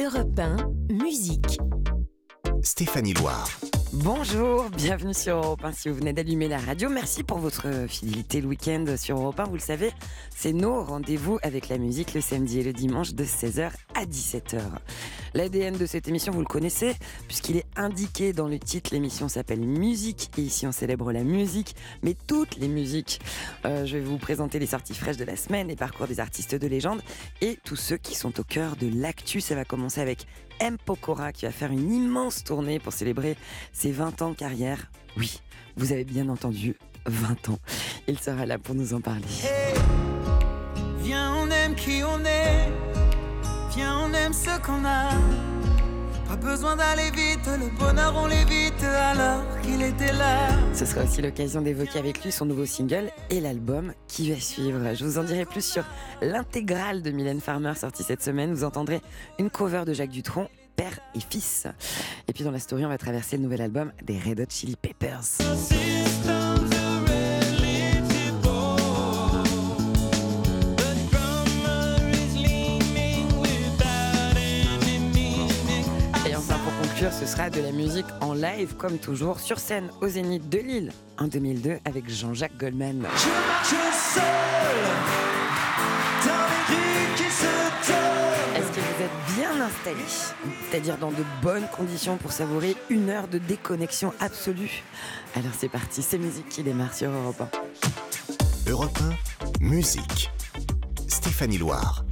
Europe 1, musique. Stéphanie Loire. Bonjour, bienvenue sur Europe 1. Si vous venez d'allumer la radio, merci pour votre fidélité le week-end sur Europe 1. Vous le savez, c'est nos rendez-vous avec la musique le samedi et le dimanche de 16h à 17h. L'ADN de cette émission, vous le connaissez, puisqu'il est indiqué dans le titre. L'émission s'appelle Musique et ici on célèbre la musique, mais toutes les musiques. Euh, je vais vous présenter les sorties fraîches de la semaine, les parcours des artistes de légende et tous ceux qui sont au cœur de l'actu. Ça va commencer avec M. Pokora qui va faire une immense tournée pour célébrer ses 20 ans de carrière. Oui, vous avez bien entendu, 20 ans. Il sera là pour nous en parler. Viens, on aime ce qu'on a. Pas besoin d'aller vite, le bonheur on l'évite alors qu'il était là. Ce sera aussi l'occasion d'évoquer avec lui son nouveau single et l'album qui va suivre. Je vous en dirai plus sur l'intégrale de Mylène Farmer sortie cette semaine. Vous entendrez une cover de Jacques Dutronc père et fils. Et puis dans la story, on va traverser le nouvel album des Red Hot Chili Peppers. Ce sera de la musique en live, comme toujours, sur scène au Zénith de Lille en 2002 avec Jean-Jacques Goldman. Je marche seul dans les rues qui se. Est-ce que vous êtes bien installé C'est-à-dire dans de bonnes conditions pour savourer une heure de déconnexion absolue? Alors c'est parti, c'est musique qui démarre sur Europe 1. Europe 1, musique. Stéphanie Loire.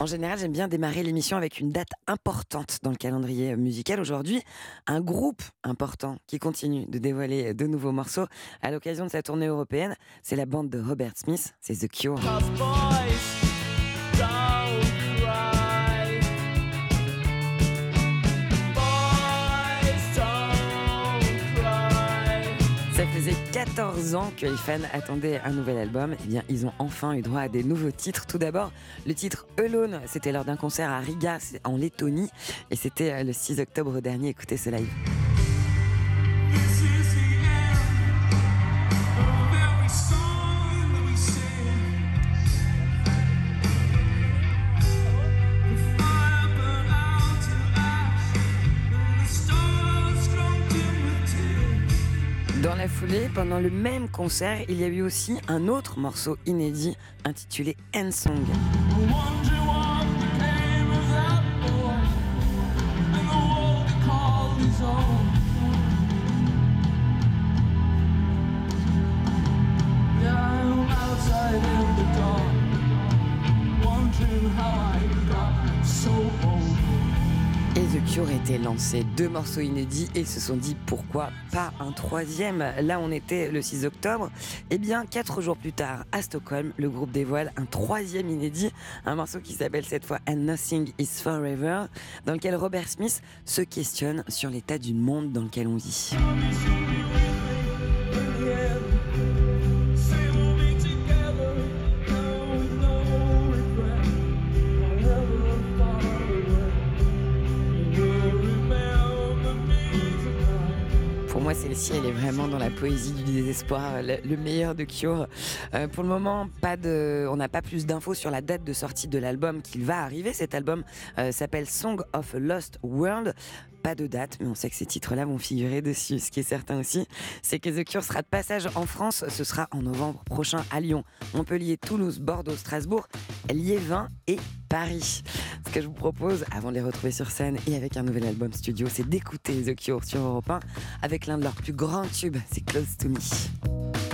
En général, j'aime bien démarrer l'émission avec une date importante dans le calendrier musical. Aujourd'hui, un groupe important qui continue de dévoiler de nouveaux morceaux à l'occasion de sa tournée européenne. C'est la bande de Robert Smith, c'est The Cure. 14 ans que les fans attendaient un nouvel album. Eh bien, ils ont enfin eu droit à des nouveaux titres. Tout d'abord, le titre Alone, c'était lors d'un concert à Riga, en Lettonie. Et c'était euh, le 6 octobre dernier. Écoutez ce live. Dans la foulée, pendant le même concert, il y a eu aussi un autre morceau inédit intitulé End Song. Et The Cure était lancé, deux morceaux inédits et se sont dit pourquoi pas un troisième. Là on était le 6 octobre. Et bien quatre jours plus tard à Stockholm, le groupe dévoile un troisième inédit, un morceau qui s'appelle cette fois And Nothing Is Forever, dans lequel Robert Smith se questionne sur l'état du monde dans lequel on vit. Moi, celle-ci, elle est vraiment dans la poésie du désespoir, le, le meilleur de Cure. Euh, pour le moment, pas de, on n'a pas plus d'infos sur la date de sortie de l'album qu'il va arriver. Cet album euh, s'appelle Song of a Lost World. Pas de date, mais on sait que ces titres-là vont figurer dessus. Ce qui est certain aussi, c'est que The Cure sera de passage en France. Ce sera en novembre prochain à Lyon, Montpellier, Toulouse, Bordeaux, Strasbourg, Liévin et Paris. Ce que je vous propose, avant de les retrouver sur scène et avec un nouvel album studio, c'est d'écouter The Cure sur Europe 1 avec l'un de leurs plus grands tubes, c'est Close to Me.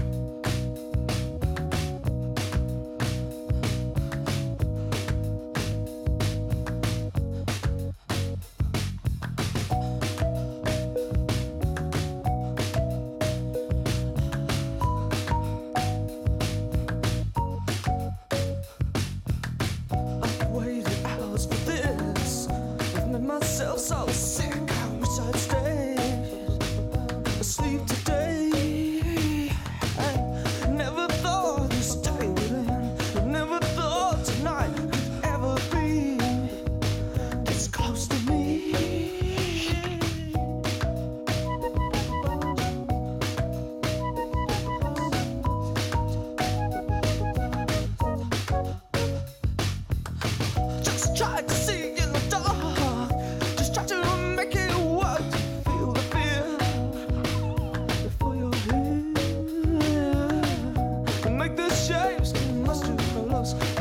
house.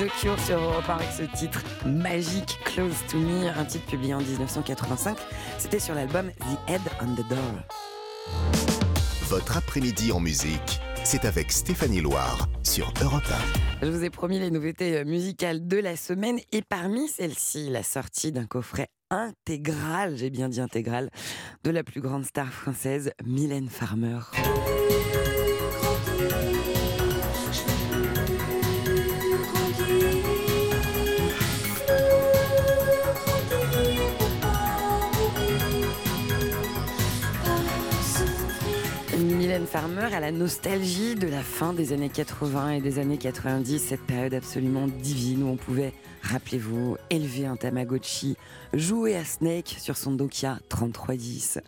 The Cure sur Europe 1 avec ce titre magique Close to Me, un titre publié en 1985. C'était sur l'album The Head on the Door. Votre après-midi en musique, c'est avec Stéphanie Loire sur Europe Je vous ai promis les nouveautés euh, musicales de la semaine et parmi celles-ci, la sortie d'un coffret intégral, j'ai bien dit intégral, de la plus grande star française, Mylène Farmer. Farmer a la nostalgie de la fin des années 80 et des années 90, cette période absolument divine où on pouvait, rappelez-vous, élever un Tamagotchi, jouer à Snake sur son Nokia 3310.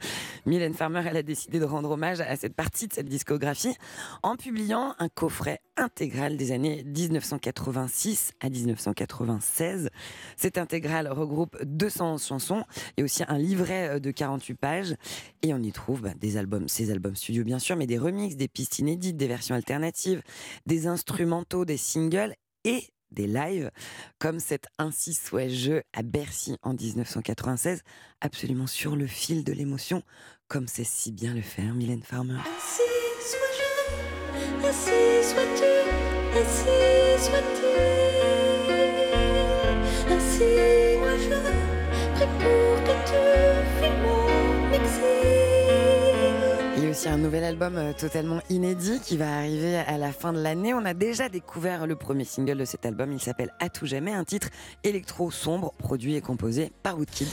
Mylène Farmer, elle a décidé de rendre hommage à cette partie de cette discographie en publiant un coffret intégral des années 1986 à 1996. Cet intégral regroupe 211 chansons et aussi un livret de 48 pages. Et on y trouve bah, des albums, ses albums studio bien sûr, mais des remixes, des pistes inédites, des versions alternatives, des instrumentaux, des singles et des lives, comme cet Ainsi soit-je à Bercy en 1996, absolument sur le fil de l'émotion, comme c'est si bien le faire, Mylène Farmer. Ainsi sois-je, ainsi sois-tu, ainsi sois-tu. Ainsi moi je prie pour que tu mon exil. Aussi un nouvel album euh, totalement inédit qui va arriver à la fin de l'année. On a déjà découvert le premier single de cet album. Il s'appelle À tout jamais, un titre électro sombre, produit et composé par Woodkid.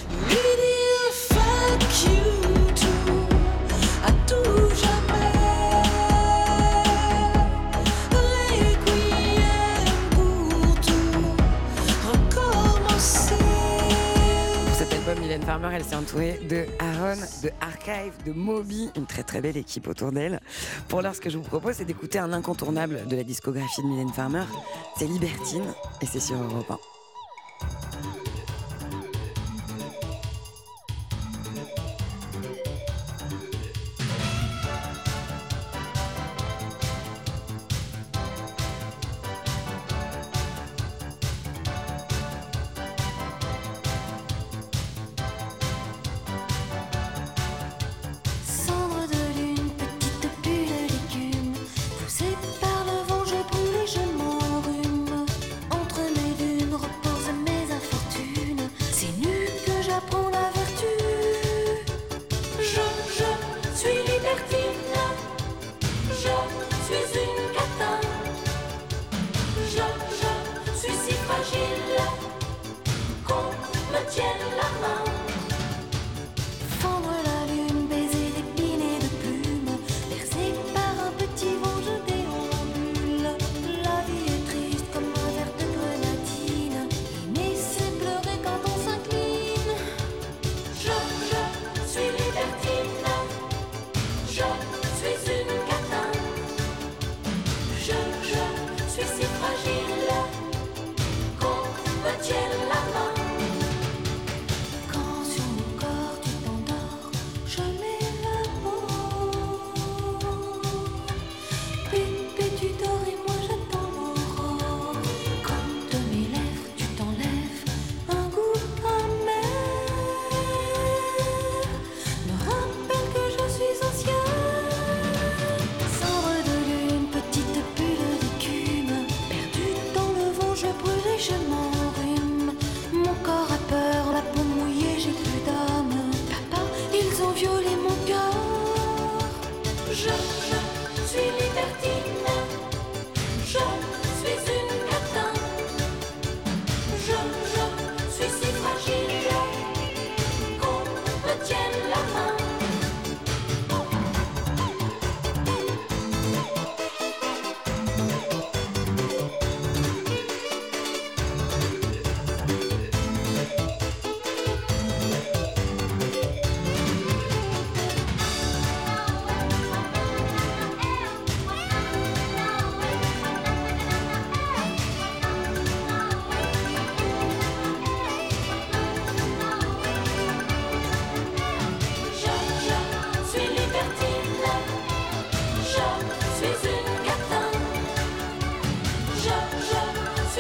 Farmer, elle s'est entourée de Aaron, de Archive, de Moby, une très très belle équipe autour d'elle. Pour l'heure, ce que je vous propose, c'est d'écouter un incontournable de la discographie de Mylène Farmer. C'est Libertine, et c'est sur Europe 1.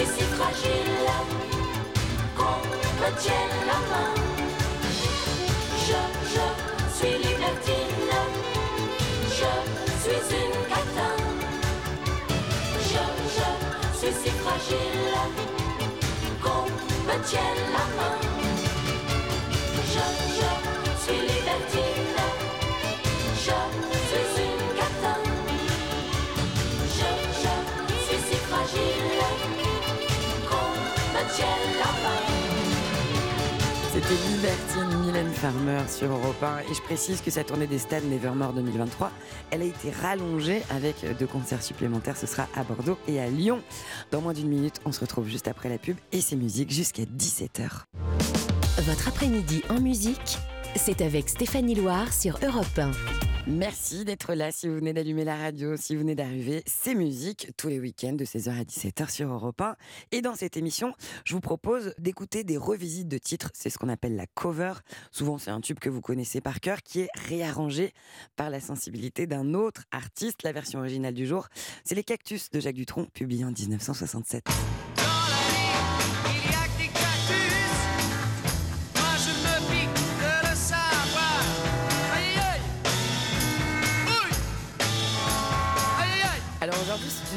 Fragile, qu'on me tienne la main. Je, je suis libertine, je suis une catin. Je, je suis si fragile, qu'on me tienne la main. Je, je suis libertine, je suis une catin. Je, je suis si fragile C'était Libertine Mylène Farmer sur Europe 1 et je précise que sa tournée des stades Nevermore 2023, elle a été rallongée avec deux concerts supplémentaires, ce sera à Bordeaux et à Lyon. Dans moins d'une minute, on se retrouve juste après la pub et ses musiques jusqu'à 17h. Votre après-midi en musique, c'est avec Stéphanie Loire sur Europe 1. Merci d'être là si vous venez d'allumer la radio, si vous venez d'arriver. C'est musique tous les week-ends de 16h à 17h sur Europe 1. Et dans cette émission, je vous propose d'écouter des revisites de titres. C'est ce qu'on appelle la cover. Souvent, c'est un tube que vous connaissez par cœur qui est réarrangé par la sensibilité d'un autre artiste. La version originale du jour, c'est Les Cactus de Jacques Dutronc, publié en 1967.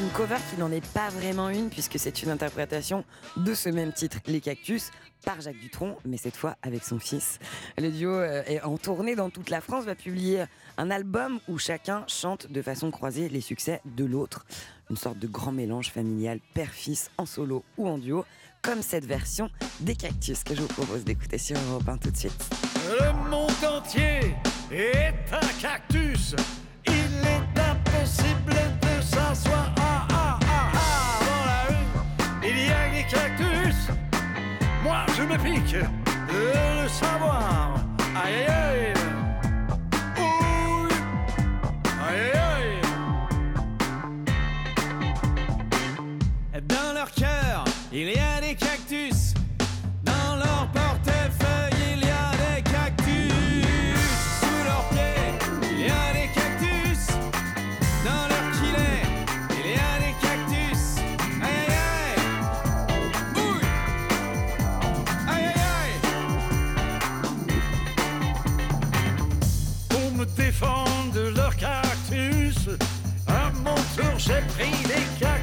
Une cover qui n'en est pas vraiment une, puisque c'est une interprétation de ce même titre, Les Cactus, par Jacques Dutronc, mais cette fois avec son fils. Le duo euh, est en tournée dans toute la France, va publier un album où chacun chante de façon croisée les succès de l'autre. Une sorte de grand mélange familial, père-fils, en solo ou en duo, comme cette version des Cactus que je vous propose d'écouter sur Europe 1 tout de suite. Le monde entier est un cactus. Il est impossible de s'asseoir me pique de le savoir. Aïe aïe aïe. De leurs cactus, à mon tour j'ai pris des cactus.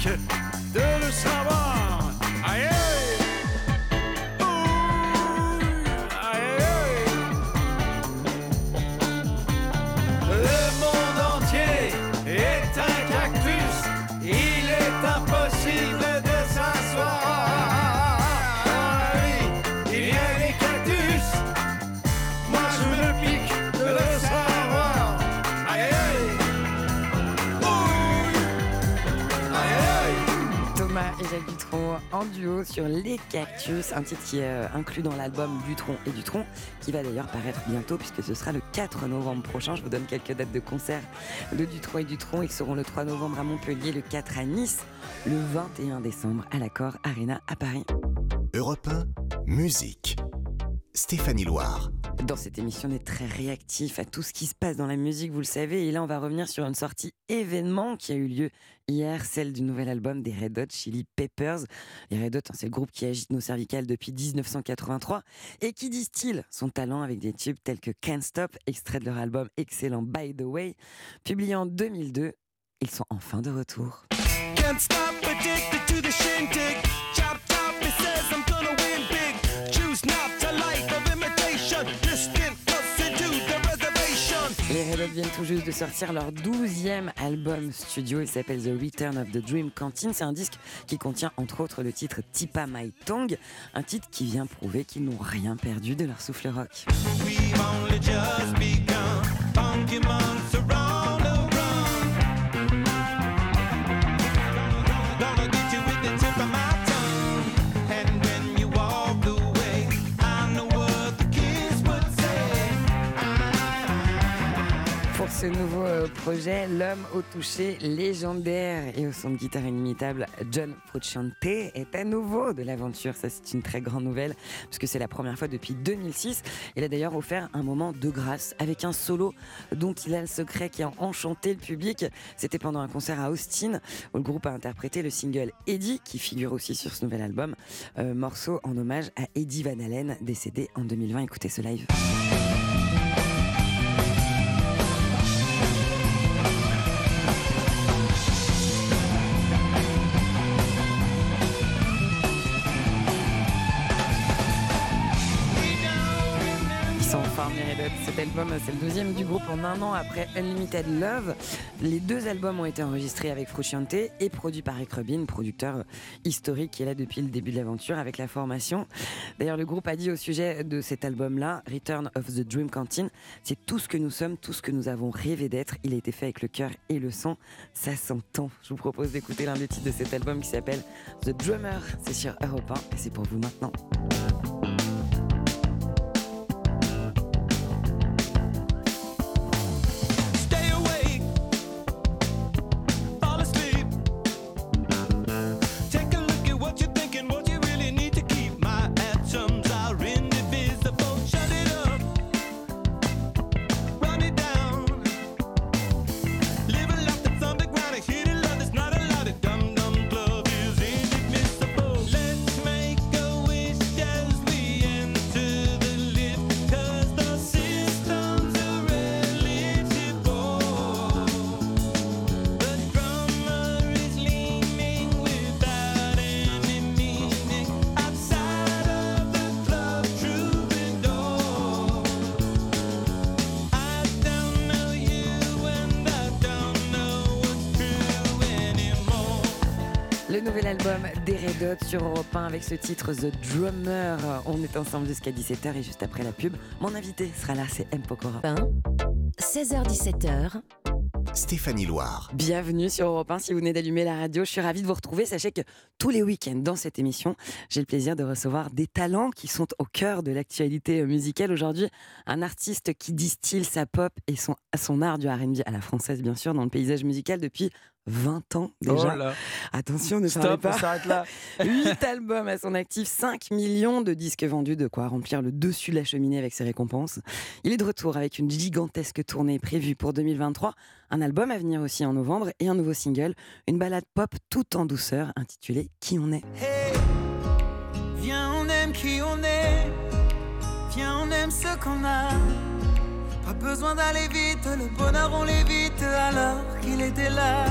Je me pique duo sur Les Cactus, un titre qui est euh, inclus dans l'album Dutronc et Dutronc, qui va d'ailleurs paraître bientôt puisque ce sera le 4 novembre prochain. Je vous donne quelques dates de concert de Dutronc et Dutronc. Ils seront le 3 novembre à Montpellier, le 4 à Nice, le 21 décembre à l'Accord Arena à Paris. Europe 1, musique. Stéphanie Loire. Dans cette émission, on est très réactif à tout ce qui se passe dans la musique, vous le savez. Et là, on va revenir sur une sortie événement qui a eu lieu hier, celle du nouvel album des Red Hot Chili Peppers. Les Red Hot, hein, c'est le groupe qui agite nos cervicales depuis 1983 et qui distille son talent avec des tubes tels que Can't Stop, extrait de leur album excellent By the Way, publié en 2002. Ils sont enfin de retour. Can't stop addicted to the shindig. Chop top, it says I'm gonna Hot viennent tout juste de sortir leur 12e album studio. Il s'appelle The Return of the Dream Canteen. C'est un disque qui contient entre autres le titre Tipa My Tongue, un titre qui vient prouver qu'ils n'ont rien perdu de leur souffle rock. Ce nouveau euh, projet, l'homme au toucher légendaire et au son de guitare inimitable, John Frusciante, est à nouveau de l'aventure. Ça, c'est une très grande nouvelle, puisque c'est la première fois depuis 2006. Il a d'ailleurs offert un moment de grâce avec un solo dont il a le secret qui a enchanté le public. C'était pendant un concert à Austin, où le groupe a interprété le single Eddie, qui figure aussi sur ce nouvel album, euh, morceau en hommage à Eddie Van Halen, décédé en 2020. Écoutez ce live. Cet album, c'est le deuxième du groupe en un an après Unlimited Love. Les deux albums ont été enregistrés avec Frusciante et produits par Rick Rubin, producteur historique qui est là depuis le début de l'aventure avec la formation. D'ailleurs, le groupe a dit au sujet de cet album-là, Return of the Dream Canteen, c'est tout ce que nous sommes, tout ce que nous avons rêvé d'être. Il a été fait avec le cœur et le sang. Ça s'entend. Je vous propose d'écouter l'un des titres de cet album qui s'appelle The Drummer. C'est sur Europe 1 et c'est pour vous maintenant. Le nouvel album des Red Hot sur Europe 1 avec ce titre The Drummer. On est ensemble jusqu'à 17h et juste après la pub, mon invité sera là, c'est M. Pokora. 16h-17h, Stéphanie Loire. Bienvenue sur Europe 1 si vous venez d'allumer la radio. Je suis ravie de vous retrouver. Sachez que tous les week-ends dans cette émission, j'ai le plaisir de recevoir des talents qui sont au cœur de l'actualité musicale. Aujourd'hui, un artiste qui distille sa pop et son, son art du R&B à la française, bien sûr, dans le paysage musical depuis 20 ans déjà. Oh là. Attention, ne Stop, pas. on s'arrête là. 8 albums à son actif, 5 millions de disques vendus, de quoi remplir le dessus de la cheminée avec ses récompenses. Il est de retour avec une gigantesque tournée prévue pour 2023, un album à venir aussi en novembre et un nouveau single, une balade pop tout en douceur intitulée Qui on est. Hey, viens, on aime qui on est. Viens, on aime ce qu'on a. Pas besoin d'aller vite, le bonheur on l'évite alors qu'il était là.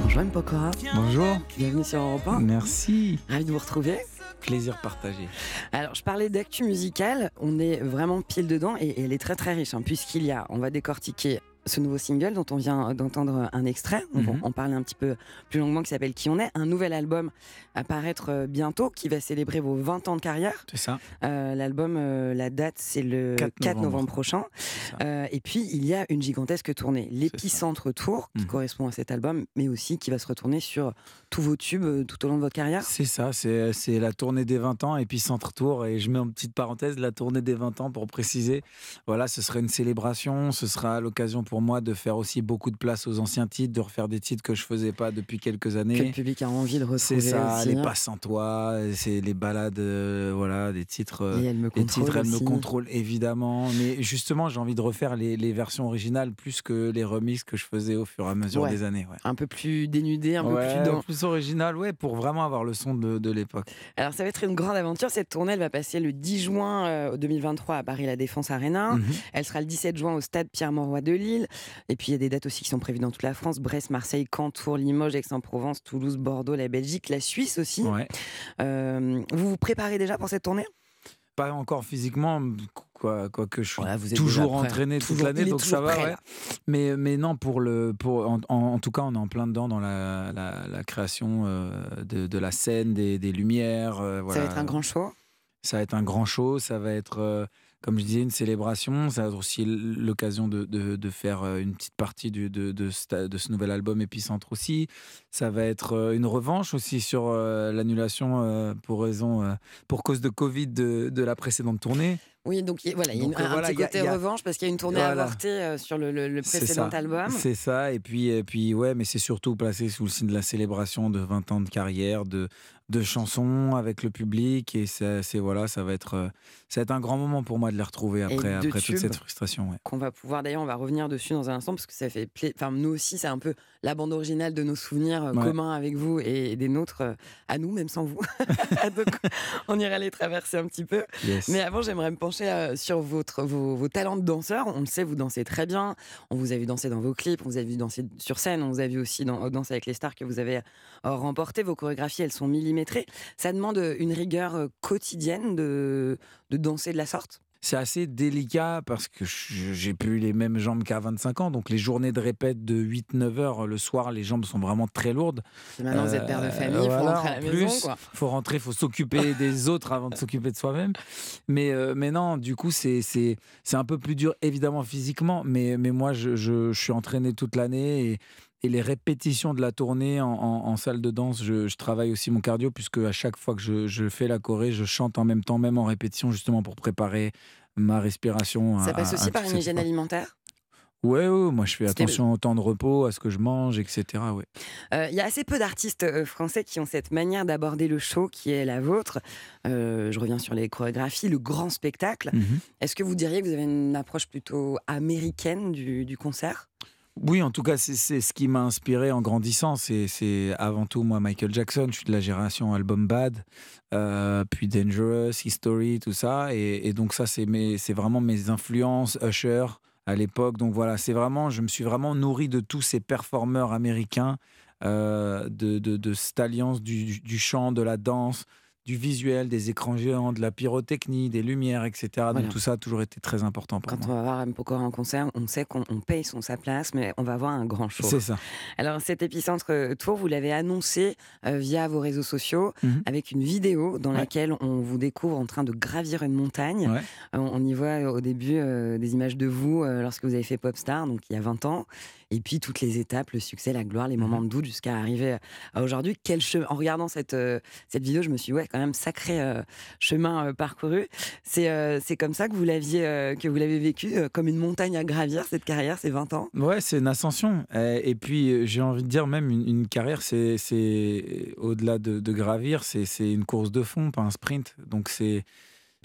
Bonjour M. Pokora, Bonjour. bienvenue sur. Europe 1. Merci. Ravi de vous retrouver. Plaisir partagé. Alors, je parlais d'actu musicale, on est vraiment pile dedans et, et elle est très très riche, hein, puisqu'il y a, on va décortiquer ce nouveau single dont on vient d'entendre un extrait, on va Mhm. en parler un petit peu plus longuement, qui s'appelle Qui on est, un nouvel album à paraître euh, bientôt, qui va célébrer vos 20 ans de carrière. C'est ça. Euh, L'album, euh, la date, c'est le 4 4 novembre, prochain. Euh, et puis, il y a une gigantesque tournée, l'épicentre tour, qui Mhm. correspond à cet album, mais aussi qui va se retourner sur tous vos tubes tout au long de votre carrière. C'est ça, c'est la tournée des 20 ans et puis Centre Tour. Et je mets en petite parenthèse la tournée des 20 ans pour préciser. Voilà, ce sera une célébration, ce sera l'occasion pour pour moi de faire aussi beaucoup de place aux anciens titres, de refaire des titres que je faisais pas depuis quelques Que le années. public a envie de C'est retrouver ça, aussi. les passes sans toi, c'est les balades, euh, voilà, des titres. euh, Et elle me les titres, elle me contrôle évidemment. Mais justement, j'ai envie de refaire les, les versions originales plus que les remixes que je faisais au fur et à mesure Ouais. des années. Ouais. Un peu plus dénudé, un Ouais, peu plus dans. plus original, ouais, pour vraiment avoir le son de, de l'époque. Alors ça va être une grande aventure. Cette tournée, elle va passer le 10 juin euh, 2023 à Paris La Défense Arena. Mhm. Elle sera le 17 juin au stade Pierre-Mauroy de Lille. Et puis il y a des dates aussi qui sont prévues dans toute la France Brest, Marseille, Caen, Tours, Limoges, Aix-en-Provence, Toulouse, Bordeaux, la Belgique, la Suisse aussi. Ouais. Euh, vous vous préparez déjà pour cette tournée? Pas encore physiquement, quoi, quoi que je suis Voilà, vous êtes toujours entraîné toute l'année, donc ça va. prêt, ouais. là. Mais, mais non, pour le, pour, en, en- en tout cas, on est en plein dedans dans la, la, la création euh, de, de la scène, des, des lumières. euh, Ça va être un grand show? Ça va être un grand show, ça va être, comme je disais, une célébration. Ça va être aussi l'occasion de, de, de faire euh, une petite partie du- de, ce nouvel album Épicentre aussi. Ça va être euh, une revanche aussi sur euh, l'annulation pour raison, pour cause de Covid de, la précédente tournée. Oui, donc il- voilà, il y a Donc, un, voilà, petit y a- côté y a- revanche parce qu'il y a une tournée Voilà. avortée sur le, le- le C'est précédent album. C'est ça, et puis, et puis ouais, mais c'est surtout placé sous le signe de la célébration de 20 ans de carrière, de, de chansons avec le public, et c'est voilà, ça va être, euh, ça va être un grand moment pour moi de les retrouver après, toute cette frustration. ouais. qu'on va pouvoir d'ailleurs on va revenir dessus dans un instant parce que ça fait enfin nous aussi c'est un peu la bande originale de nos souvenirs euh, Ouais. communs avec vous et des nôtres euh, à nous même sans vous donc on ira les traverser un petit peu Yes. mais avant j'aimerais me pencher sur votre vos, vos talents de danseur on le sait vous dansez très bien on vous a vu danser dans vos clips on vous a vu danser sur scène on vous a vu aussi dans Danse avec les stars que vous avez remporté vos chorégraphies elles sont millimétrées ça demande une rigueur euh, quotidienne de de danser de la sorte C'est assez délicat parce que j'ai plus les mêmes jambes qu'à 25 ans, donc les journées de répète de 8-9 heures le soir, les jambes sont vraiment très lourdes. Et maintenant vous êtes père de Euh, famille il faut voilà, rentrer à la en maison plus, quoi. faut rentrer, faut s'occuper des autres avant de s'occuper de soi-même. Mais, euh, mais non, du coup, c'est c'est c'est un peu plus dur, évidemment, physiquement. Mais, mais moi, je, je, je suis entraîné toute l'année et, et les répétitions de la tournée en, en- en salle de danse, je, je travaille aussi mon cardio, puisque à chaque fois que je, je fais la choré, je chante en même temps, même en répétition, justement pour préparer ma respiration. Ça à- passe aussi à par une hygiène alimentaire? Ouais, ouais, moi je fais attention au temps de repos, à ce que je mange, etc. Ouais. Euh, Il y a assez peu d'artistes euh, français qui ont cette manière d'aborder le show qui est la vôtre. Euh, je reviens sur les chorégraphies, le grand spectacle. Mhm. Est-ce que vous diriez que vous avez une approche plutôt américaine du, du concert? Oui, en tout cas, c'est ce qui m'a inspiré en grandissant. C'est avant tout, moi, Michael Jackson. Je suis de la génération album Bad, euh, puis Dangerous, History, tout ça. Et, donc, ça, c'est vraiment mes influences, Usher à l'époque. Donc, voilà, c'est vraiment, je me suis vraiment nourri de tous ces performeurs américains, euh, de, cette alliance du chant, de la danse, du visuel, des écrans géants, de la pyrotechnie, des lumières, etc. Voilà. Donc, tout ça a toujours été très important pour Quand moi. on va voir M. Pokora en concert, on sait qu'on on paye son sa place, mais on va voir un grand show. C'est ça. Alors cet épicentre euh, tour, vous l'avez annoncé euh, via vos réseaux sociaux Mhm. avec une vidéo dans Ouais. laquelle on vous découvre en train de gravir une montagne. Ouais. Euh, on y voit au début euh, des images de vous lorsque vous avez fait Popstar, donc il y a 20 ans. Et puis toutes les étapes, le succès, la gloire, les moments de doute jusqu'à arriver à aujourd'hui. Quel chemin En regardant cette, euh, cette vidéo, je me suis dit, ouais, quand même sacré euh, chemin euh, parcouru. C'est euh, c'est comme ça que vous l'aviez euh, que vous l'avez vécu, euh, comme une montagne à gravir cette carrière, ces 20 ans? Ouais, c'est une ascension. Euh, Et puis, euh, j'ai envie de dire, même une, une carrière, c'est c'est- au-delà de, de gravir, c'est c'est une course de fond, pas un sprint. Donc, c'est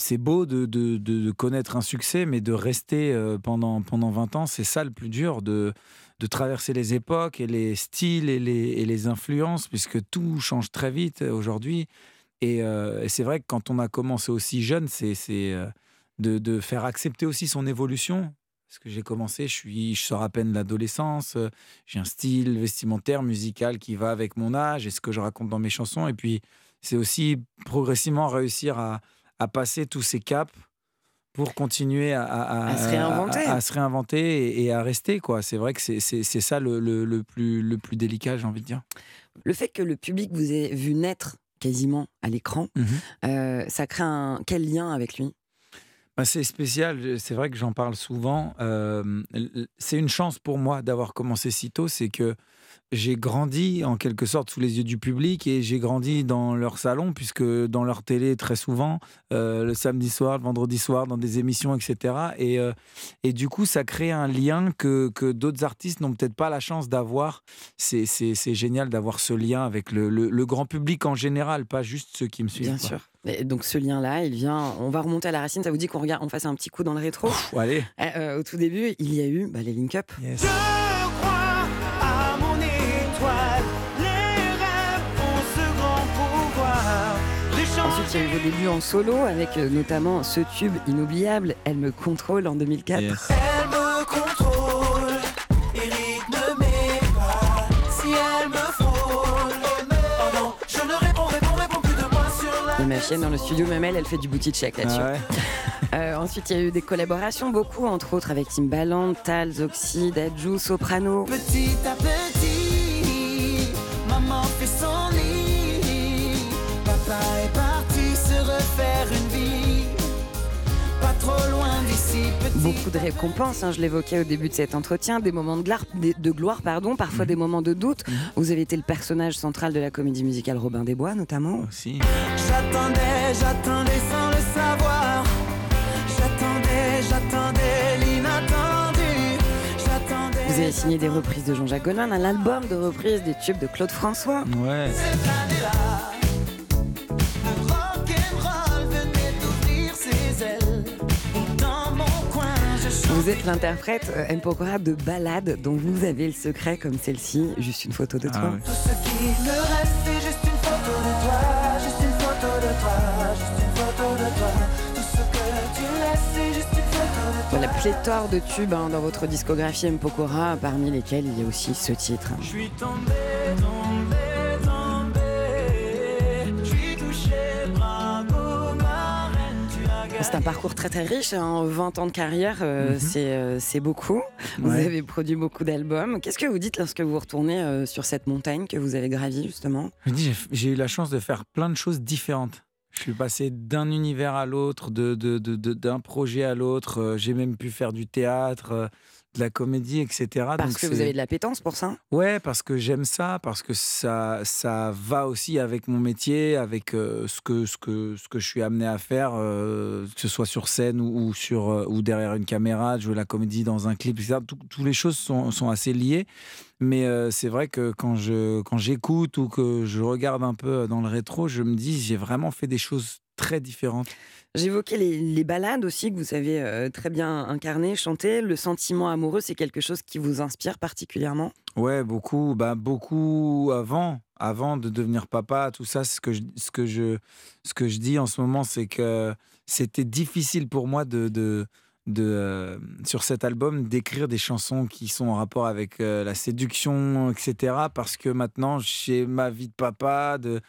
c'est beau de, connaître un succès, mais de rester euh, pendant, pendant 20 ans, c'est ça le plus dur, de, de traverser les époques et les styles et les, influences, puisque tout change très vite euh, aujourd'hui. Et, euh, et c'est vrai que quand on a commencé aussi jeune, c'est de, de faire accepter aussi son évolution. Parce que j'ai commencé, je, suis, je sors à peine de l'adolescence, j'ai un style vestimentaire, musical qui va avec mon âge et ce que je raconte dans mes chansons. Et puis, c'est aussi progressivement réussir à, à passer tous ces caps pour continuer à, À se réinventer. à- se réinventer et, et à rester. quoi. C'est vrai que c'est ça le, le- le plus, le plus délicat, j'ai envie de dire. Le fait que le public vous ait vu naître quasiment à l'écran, Mhm. euh, ça crée un quel lien avec lui? C'est spécial, c'est vrai que j'en parle souvent. euh, c'est une chance pour moi d'avoir commencé si tôt, c'est que j'ai grandi en quelque sorte sous les yeux du public et j'ai grandi dans leur salon, puisque dans leur télé très souvent, euh, le samedi soir, le vendredi soir, dans des émissions, etc. Et, euh, et du coup, ça crée un lien que, que d'autres artistes n'ont peut-être pas la chance d'avoir. C'est, génial d'avoir ce lien avec le, le- le grand public en général, pas juste ceux qui me suivent. Bien quoi. sûr. Et donc ce lien-là, il vient. On va remonter à la racine. Ça vous dit qu'on regarde, on fasse un petit coup dans le rétro allez. Euh, euh, Au tout début, il y a eu bah, les Link Up. Yes. Je crois à mon étoile. Les rêves ont ce grand pouvoir. Ensuite, il y a eu vos débuts en solo avec euh, notamment ce tube inoubliable, Elle me contrôle en 2004. Yes. Elle me contrôle ma chienne dans le studio, même elle, elle fait du booty check là-dessus. Ah ouais. Euh, ensuite, il y a eu des collaborations, beaucoup, entre autres avec Timbaland, Tal, Zoxy, Dadju, Soprano. Petit à petit, Beaucoup de récompenses, hein, je l'évoquais au début de cet entretien, des moments de gloire, des- de gloire pardon, parfois des moments de doute. Vous avez été le personnage central de la comédie musicale Robin des Bois, notamment. Aussi. J'attendais, j'attendais sans le savoir. J'attendais, j'attendais l'inattendu. J'attendais. Vous avez signé des reprises de Jean-Jacques Goldman, un album de reprises des tubes de Claude François. Ouais. Vous êtes l'interprète euh, M. Pokora de ballades dont vous avez le secret comme celle-ci, juste une photo de toi. Ah ouais. Tout ce qui me reste, c'est juste une photo de toi. Juste une photo de toi. Juste une photo de toi. Tout ce que tu laisses, c'est juste une photo de toi. La pléthore de tubes hein, dans votre discographie M. Pokora, parmi lesquels il y a aussi ce titre. Je suis tombé, C'est un parcours très très riche, hein, 20 ans de carrière, euh, Mhm. c'est euh, c'est beaucoup. Vous Ouais. avez produit beaucoup d'albums. Qu'est-ce que vous dites lorsque vous retournez euh, sur cette montagne que vous avez gravie justement? Je dis, j'ai eu la chance de faire plein de choses différentes. Je suis passé d'un univers à l'autre, de, de- de- de- d'un projet à l'autre. Euh, J'ai même pu faire du théâtre, euh, de la comédie, etc. Parce Donc que vous avez de l'appétence pour ça? Ouais, parce que j'aime ça, parce que ça, ça va aussi avec mon métier, avec euh, ce, que, ce, que, ce que je suis amené à faire, euh, que ce soit sur scène ou, ou sur, euh, ou derrière une caméra, de jouer la comédie dans un clip, etc. Tout- Toutes les choses sont, sont assez liées. Mais euh, c'est vrai que quand, je, quand j'écoute ou que je regarde un peu dans le rétro, je me dis, j'ai vraiment fait des choses très différentes. J'évoquais les, les ballades aussi que vous savez euh, très bien incarner, chanter. Le sentiment amoureux, c'est quelque chose qui vous inspire particulièrement? Ouais, beaucoup, bah, beaucoup avant, avant de devenir papa, tout ça, ce que je, ce que je, ce que je dis en ce moment, c'est que c'était difficile pour moi de, de, de euh, sur cet album d'écrire des chansons qui sont en rapport avec euh, la séduction, etc. Parce que maintenant, j'ai ma vie de papa, de,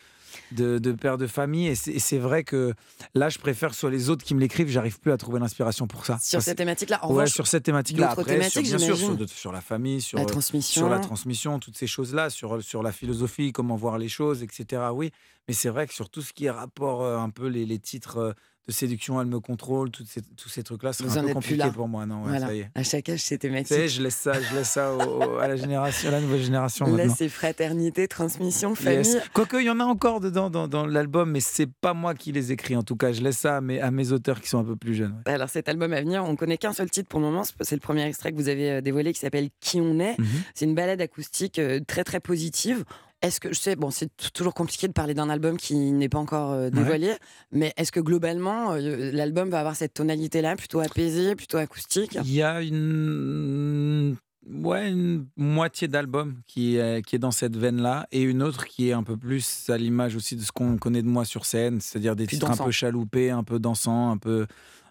de, de père de famille, et c'est vrai que là, je préfère soit les autres qui me l'écrivent. J'arrive plus à trouver l'inspiration pour ça. Sur cette thématique-là. En Ouais, revanche, sur cette thématique-là. Après, sur- bien sûr, sur, la famille, sur, la euh, transmission. sur la transmission, toutes ces choses-là, sur, sur la philosophie, comment voir les choses, etc. Oui, mais c'est vrai que sur tout ce qui est rapport, euh, un peu les, les titres euh, de séduction, elle me contrôle, ces- tous ces trucs-là, c'est un peu compliqué pour moi. Non, ouais, voilà. ça y est. À chaque âge, c'est Tu sais, thématique. je laisse ça, je laisse ça au- au- à la génération, à la nouvelle génération Là, c'est fraternité, transmission, famille. Yes. Quoique, il y en a encore dedans dans, dans l'album, mais c'est pas moi qui les écris. En tout cas, je laisse ça à mes, à mes auteurs qui sont un peu plus jeunes. ouais. Alors cet album à venir, on connaît qu'un seul titre pour le moment, c'est le premier extrait que vous avez euh, dévoilé qui s'appelle Qui on est. Mhm. C'est une balade acoustique euh, très très positive. Est-ce que je sais, bon, c'est toujours compliqué de parler d'un album qui n'est pas encore euh, dévoilé, mais est-ce que globalement euh, l'album va avoir cette tonalité-là, plutôt apaisée, plutôt acoustique? Il y a une, ouais, une moitié d'album qui est, qui est dans cette veine-là et une autre qui est un peu plus à l'image aussi de ce qu'on connaît de moi sur scène, c'est-à-dire des Plus titres dansant. un peu chaloupés, un peu dansants, un peu,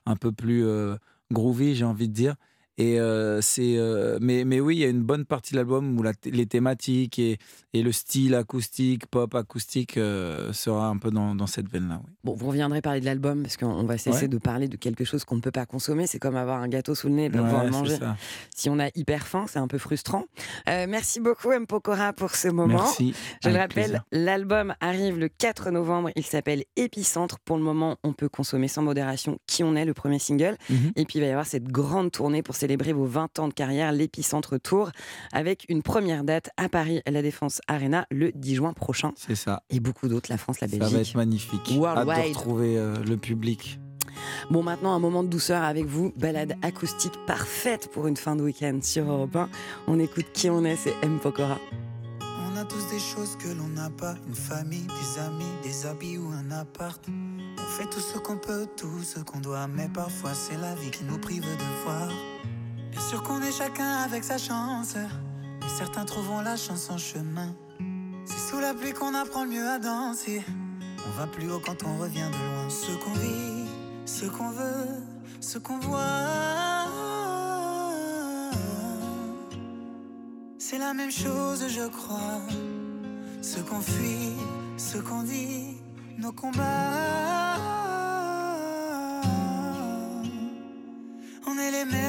un peu plus euh, groovy, j'ai envie de dire. Et euh, c'est, euh, mais, mais oui, il y a une bonne partie de l'album où la les thématiques et, et le style acoustique, pop acoustique euh, sera un peu dans, dans cette veine-là. oui. Bon, vous reviendrez parler de l'album parce qu'on va cesser Ouais. de parler de quelque chose qu'on ne peut pas consommer. C'est comme avoir un gâteau sous le nez et pas pouvoir le manger. ça. Si on a hyper faim, c'est un peu frustrant. Merci beaucoup, M. Pokora, pour ce moment. Merci. Je le rappelle, l'album arrive le 4 novembre. Il s'appelle Épicentre. Pour le moment, on peut consommer sans modération Qui on est, le premier single. Mhm. Et puis, il va y avoir cette grande tournée pour célébrer vos 20 ans de carrière, l'Épicentre Tour, avec une première date à Paris, à la Défense Arena, le 10 juin prochain. C'est ça. Et beaucoup d'autres, la France, la Ça va Belgique. être magnifique. Hâte de Worldwide. retrouver euh, le public. Bon, maintenant, un moment de douceur avec vous. Balade acoustique parfaite pour une fin de week-end sur Europe 1. On écoute Qui on est, c'est M. Pokora. On a tous des choses que l'on n'a pas, une famille, des amis, des habits ou un appart. On fait tout ce qu'on peut, tout ce qu'on doit, mais parfois c'est la vie qui nous prive de voir. Bien sûr qu'on est chacun avec sa chance, mais certains trouveront la chance en chemin. C'est sous la pluie qu'on apprend le mieux à danser. On va plus haut quand on revient de loin. Ce qu'on vit, ce qu'on veut, ce qu'on voit. C'est la même chose, je crois. Ce qu'on fuit, ce qu'on dit, nos combats.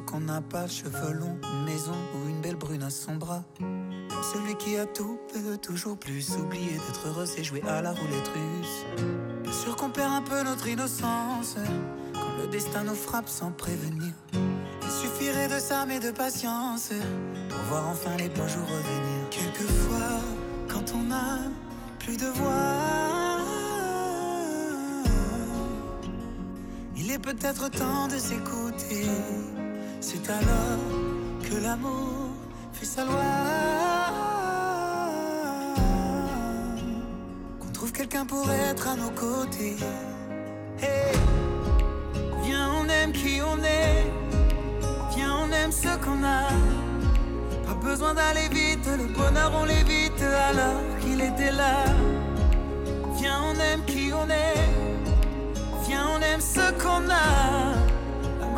Qu'on n'a pas, cheveux longs, une maison ou une belle brune à son bras. Celui qui a tout peut toujours plus. Oublier d'être heureux, c'est jouer à la roulette russe. Bien sûr qu'on perd un peu notre innocence quand le destin nous frappe sans prévenir. Il suffirait de ça, mais de patience pour voir enfin les beaux jours revenir. Quelquefois, quand on a plus de voix, il est peut-être temps de s'écouter. C'est alors que l'amour fait sa loi. Qu'on trouve quelqu'un pour être à nos côtés. Hey, viens, on aime qui on est. Viens, on aime ce qu'on a. Pas besoin d'aller vite, le bonheur on l'évite alors qu'il était là. Viens, on aime qui on est. Viens, on aime ce qu'on a.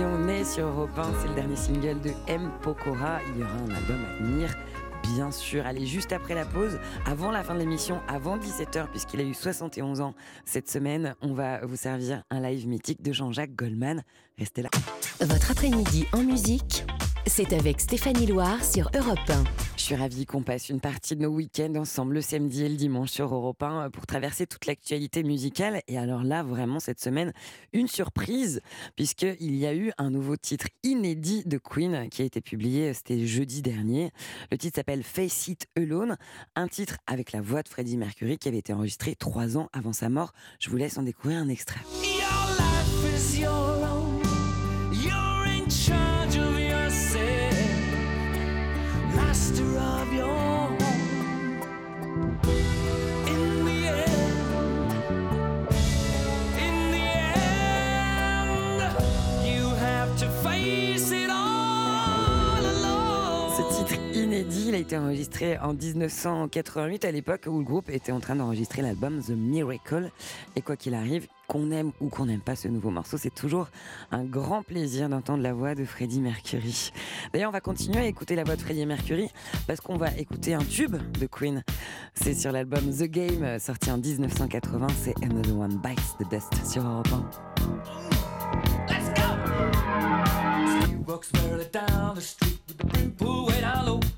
On est sur Europe 1, c'est le dernier single de M. Pokora. Il y aura un album à venir, bien sûr. Allez, juste après la pause, avant la fin de l'émission, avant 17h, puisqu'il a eu 71 ans cette semaine, on va vous servir un live mythique de Jean-Jacques Goldman. Restez là. Votre après-midi en musique, c'est avec Stéphanie Loire sur Europe 1. Je suis ravie qu'on passe une partie de nos week-ends ensemble le samedi et le dimanche sur Europe 1 pour traverser toute l'actualité musicale. Et alors là, vraiment, cette semaine, une surprise, puisqu'il y a eu un nouveau titre inédit de Queen qui a été publié, c'était jeudi dernier. Le titre s'appelle Face It Alone, un titre avec la voix de Freddie Mercury qui avait été enregistré trois ans avant sa mort. Je vous laisse en découvrir un extrait. A été enregistré en 1988 à l'époque où le groupe était en train d'enregistrer l'album The Miracle. Et quoi qu'il arrive, qu'on aime ou qu'on n'aime pas ce nouveau morceau, c'est toujours un grand plaisir d'entendre la voix de Freddie Mercury. D'ailleurs, on va continuer à écouter la voix de Freddie Mercury parce qu'on va écouter un tube de Queen. C'est sur l'album The Game, sorti en 1980, c'est Another One Bites the Dust sur Europe 1. Folks barely down the street with the.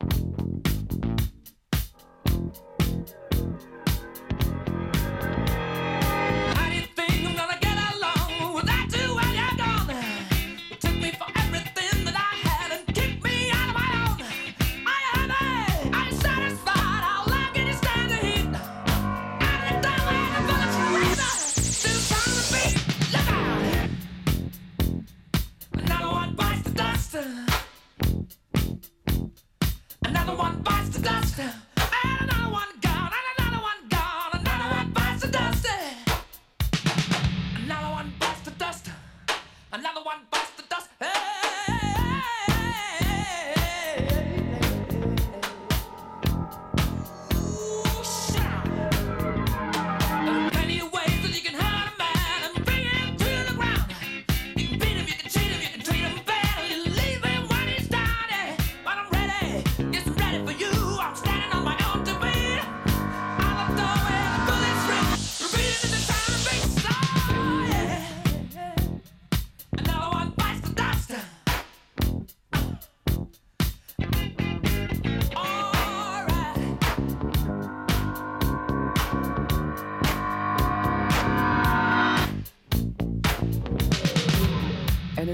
thank you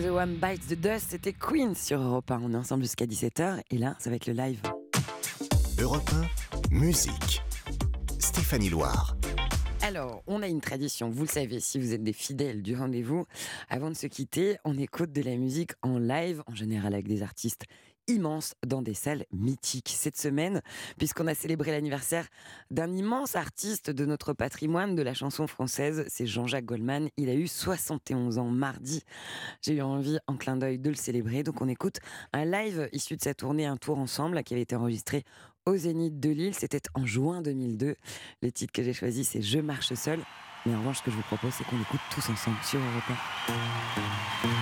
Another One Bites the Dust, c'était Queen sur Europe 1. On est ensemble jusqu'à 17h et là, ça va être le live. Europe 1, musique. Stéphanie Loire. Alors, on a une tradition, vous le savez, si vous êtes des fidèles du rendez-vous, avant de se quitter, on écoute de la musique en live, en général avec des artistes immenses dans des salles mythiques. Cette semaine, puisqu'on a célébré l'anniversaire d'un immense artiste de notre patrimoine de la chanson française, c'est Jean-Jacques Goldman. Il a eu 71 ans mardi. J'ai eu envie, en clin d'œil, de le célébrer. Donc on écoute un live issu de sa tournée Un Tour Ensemble, qui avait été enregistré au Zénith de Lille. C'était en juin 2002. Le titre que j'ai choisi, c'est Je marche seul. Mais en revanche, ce que je vous propose, c'est qu'on écoute tous ensemble sur Europe 1.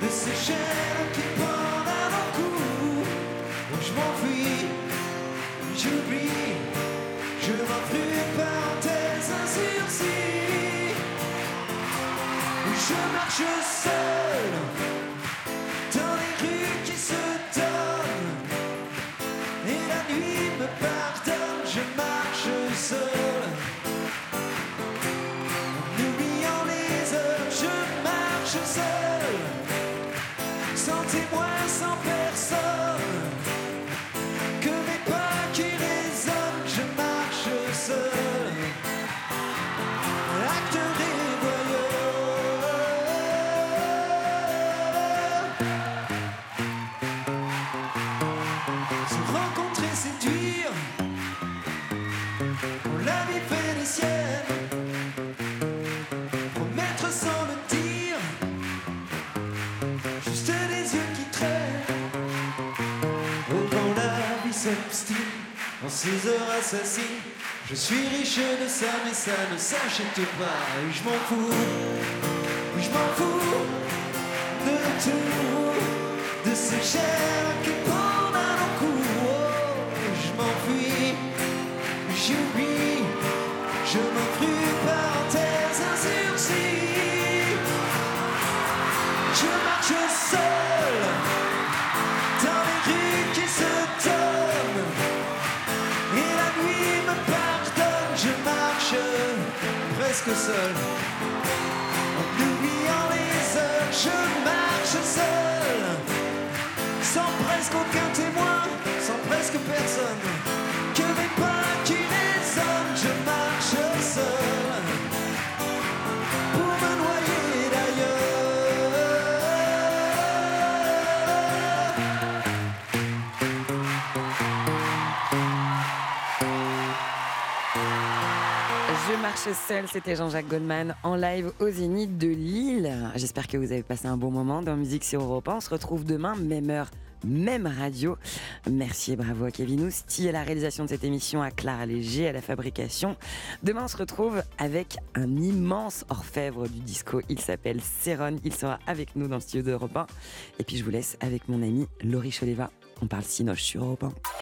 De ces chaînes qui pendent à mon cou Je m'enfuis, j'oublie. Je une parenthèse, sursis Je marche seul ces heures assassines Je suis riche de ça mais ça ne s'achète pas. Et je m'en fous. Je m'en fous De tout De ces chairs Seul, c'était Jean-Jacques Goldman en live au Zénith de Lille. J'espère que vous avez passé un bon moment dans Musique sur Europe 1. On se retrouve demain, même heure, même radio. Merci et bravo à Kevin Ousti à la réalisation de cette émission, à Clara Léger à la fabrication. Demain, on se retrouve avec un immense orfèvre du disco. Il s'appelle Céron. Il sera avec nous dans le studio d'Europe 1. Et puis, je vous laisse avec mon amie Laurie Choleva. On parle Cinoche sur Europe 1.